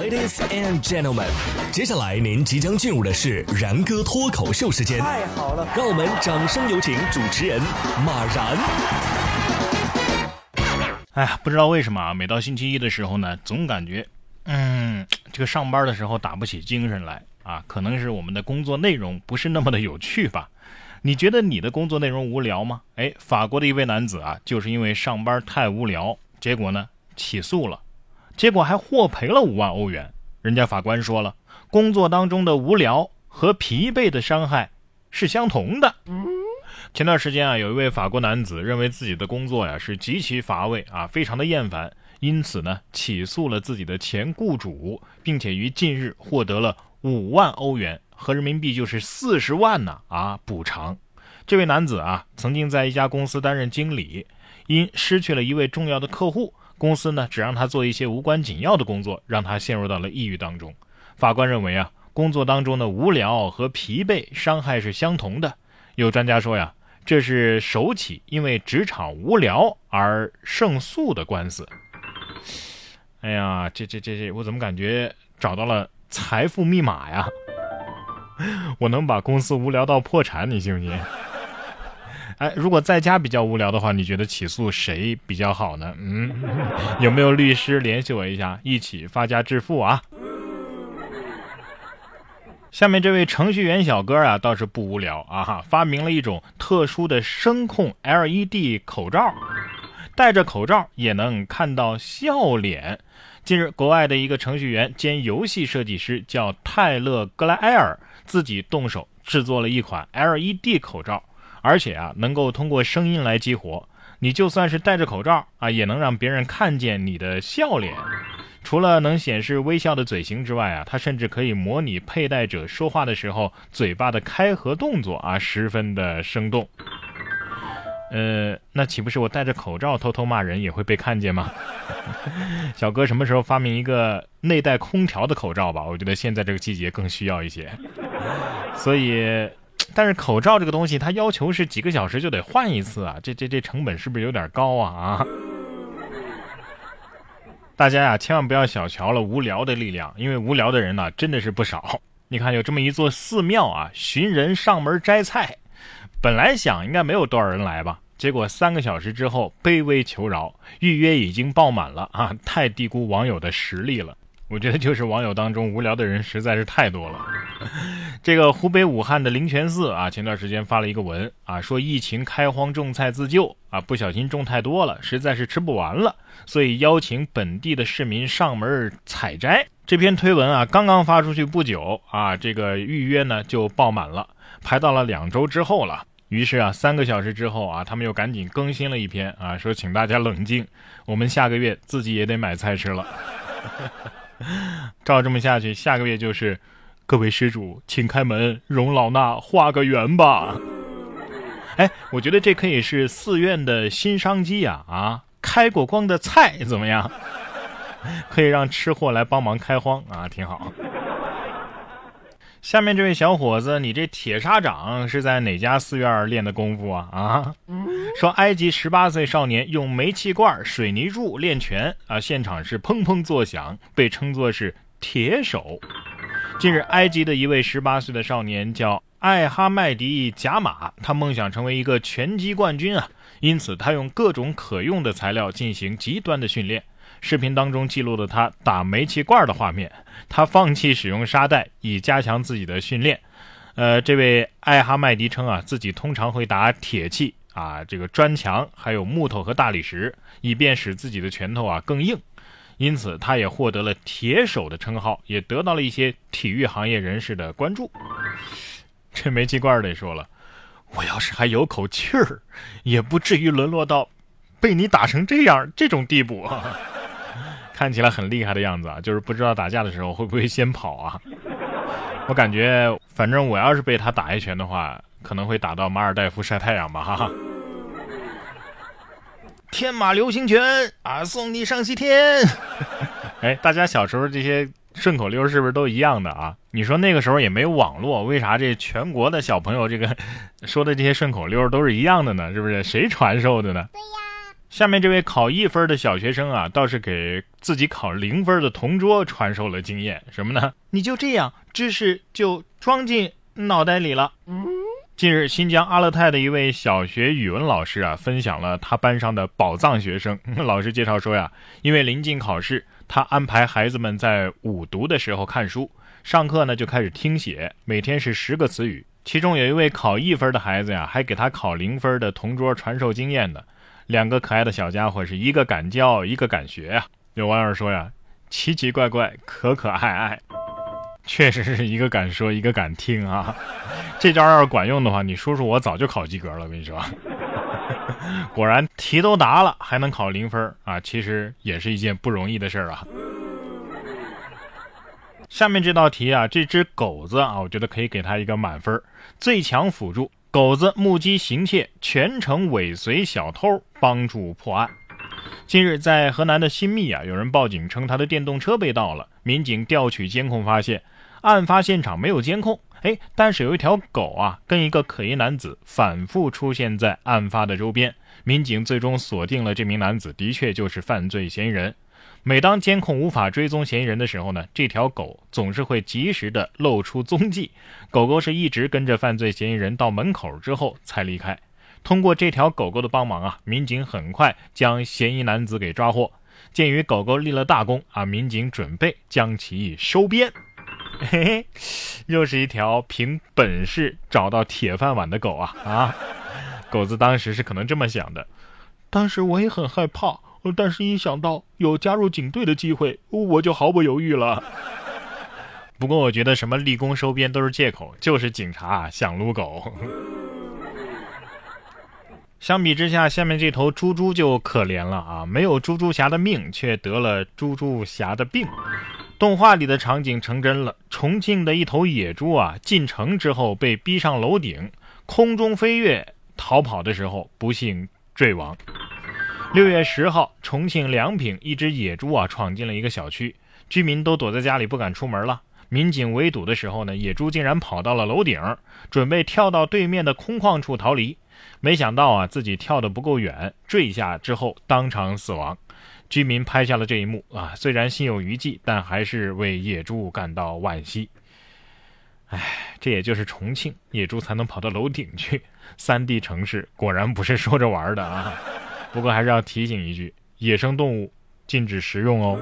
Ladies and gentlemen，接下来您即将进入的是然哥脱口秀时间。太好了，让我们掌声有请主持人马然。哎呀，不知道为什么啊，每到星期一的时候呢，总感觉，嗯，这个上班的时候打不起精神来啊。可能是我们的工作内容不是那么的有趣吧？你觉得你的工作内容无聊吗？哎，法国的一位男子啊，就是因为上班太无聊，结果呢起诉了，结果还获赔了五万欧元。人家法官说了，工作当中的无聊和疲惫的伤害是相同的。前段时间啊，有一位法国男子认为自己的工作呀是极其乏味啊，非常的厌烦，因此呢起诉了自己的前雇主，并且于近日获得了五万欧元，合人民币就是四十万呢啊补偿。这位男子啊曾经在一家公司担任经理，因失去了一位重要的客户，公司呢只让他做一些无关紧要的工作，让他陷入到了抑郁当中。法官认为啊，工作当中的无聊和疲惫伤害是相同的。有专家说呀。这是首起因为职场无聊而胜诉的官司。哎呀，这这这这，我怎么感觉找到了财富密码呀？我能把公司无聊到破产，你信不信？哎，如果在家比较无聊的话，你觉得起诉谁比较好呢？嗯，有没有律师联系我一下，一起发家致富啊？下面这位程序员小哥啊，倒是不无聊啊哈，发明了一种特殊的声控 LED 口罩，戴着口罩也能看到笑脸。近日，国外的一个程序员兼游戏设计师叫泰勒·格莱埃尔，自己动手制作了一款 LED 口罩，而且啊，能够通过声音来激活，你就算是戴着口罩啊，也能让别人看见你的笑脸。除了能显示微笑的嘴型之外啊，它甚至可以模拟佩戴者说话的时候嘴巴的开合动作啊，十分的生动。呃，那岂不是我戴着口罩偷偷骂人也会被看见吗？小哥什么时候发明一个内带空调的口罩吧？我觉得现在这个季节更需要一些。所以，但是口罩这个东西，它要求是几个小时就得换一次啊，这这这成本是不是有点高啊？啊？大家呀，千万不要小瞧了无聊的力量，因为无聊的人呢真的是不少。你看，有这么一座寺庙啊，寻人上门摘菜，本来想应该没有多少人来吧，结果三个小时之后卑微求饶，预约已经爆满了啊！太低估网友的实力了。我觉得就是网友当中无聊的人实在是太多了。这个湖北武汉的灵泉寺啊，前段时间发了一个文啊，说疫情开荒种菜自救啊，不小心种太多了，实在是吃不完了，所以邀请本地的市民上门采摘。这篇推文啊，刚刚发出去不久啊，这个预约呢就爆满了，排到了两周之后了。于是啊，三个小时之后啊，他们又赶紧更新了一篇啊，说请大家冷静，我们下个月自己也得买菜吃了。照这么下去，下个月就是各位施主，请开门，容老衲画个圆吧。哎，我觉得这可以是寺院的新商机呀！啊，开过光的菜怎么样？可以让吃货来帮忙开荒啊，挺好。下面这位小伙子，你这铁砂掌是在哪家寺院练的功夫啊？啊，说埃及十八岁少年用煤气罐、水泥柱练拳啊，现场是砰砰作响，被称作是铁手。近日，埃及的一位十八岁的少年叫艾哈迈迪·贾马，他梦想成为一个拳击冠军啊，因此他用各种可用的材料进行极端的训练。视频当中记录了他打煤气罐的画面，他放弃使用沙袋以加强自己的训练。呃，这位艾哈迈迪称啊，自己通常会打铁器啊，这个砖墙，还有木头和大理石，以便使自己的拳头啊更硬。因此，他也获得了“铁手”的称号，也得到了一些体育行业人士的关注。这煤气罐得说了，我要是还有口气儿，也不至于沦落到被你打成这样这种地步。看起来很厉害的样子啊，就是不知道打架的时候会不会先跑啊？我感觉，反正我要是被他打一拳的话，可能会打到马尔代夫晒太阳吧，哈哈。天马流星拳啊，送你上西天！哎，大家小时候这些顺口溜是不是都一样的啊？你说那个时候也没有网络，为啥这全国的小朋友这个说的这些顺口溜都是一样的呢？是不是？谁传授的呢？对呀。下面这位考一分的小学生啊，倒是给自己考零分的同桌传授了经验，什么呢？你就这样，知识就装进脑袋里了。近日，新疆阿勒泰的一位小学语文老师啊，分享了他班上的宝藏学生。老师介绍说呀，因为临近考试，他安排孩子们在午读的时候看书，上课呢就开始听写，每天是十个词语。其中有一位考一分的孩子呀，还给他考零分的同桌传授经验呢。两个可爱的小家伙是一个敢教，一个敢学呀。有网友说呀，奇奇怪怪，可可爱爱，确实是一个敢说，一个敢听啊。这招要是管用的话，你叔叔我早就考及格了。我跟你说，果然题都答了，还能考零分啊，其实也是一件不容易的事儿啊。下面这道题啊，这只狗子啊，我觉得可以给他一个满分，最强辅助。狗子目击行窃，全程尾随小偷，帮助破案。近日，在河南的新密啊，有人报警称他的电动车被盗了。民警调取监控发现，案发现场没有监控，哎，但是有一条狗啊，跟一个可疑男子反复出现在案发的周边。民警最终锁定了这名男子，的确就是犯罪嫌疑人。每当监控无法追踪嫌疑人的时候呢，这条狗总是会及时的露出踪迹。狗狗是一直跟着犯罪嫌疑人到门口之后才离开。通过这条狗狗的帮忙啊，民警很快将嫌疑男子给抓获。鉴于狗狗立了大功啊，民警准备将其收编。嘿嘿，又是一条凭本事找到铁饭碗的狗啊啊！狗子当时是可能这么想的，当时我也很害怕。但是，一想到有加入警队的机会，我就毫不犹豫了。不过，我觉得什么立功收编都是借口，就是警察想撸狗。相比之下，下面这头猪猪就可怜了啊！没有猪猪侠的命，却得了猪猪侠的病。动画里的场景成真了，重庆的一头野猪啊，进城之后被逼上楼顶，空中飞跃逃跑的时候，不幸坠亡。六月十号，重庆梁平一只野猪啊闯进了一个小区，居民都躲在家里不敢出门了。民警围堵的时候呢，野猪竟然跑到了楼顶，准备跳到对面的空旷处逃离。没想到啊，自己跳得不够远，坠下之后当场死亡。居民拍下了这一幕啊，虽然心有余悸，但还是为野猪感到惋惜。唉，这也就是重庆野猪才能跑到楼顶去，三 D 城市果然不是说着玩的啊。不过还是要提醒一句：野生动物禁止食用哦。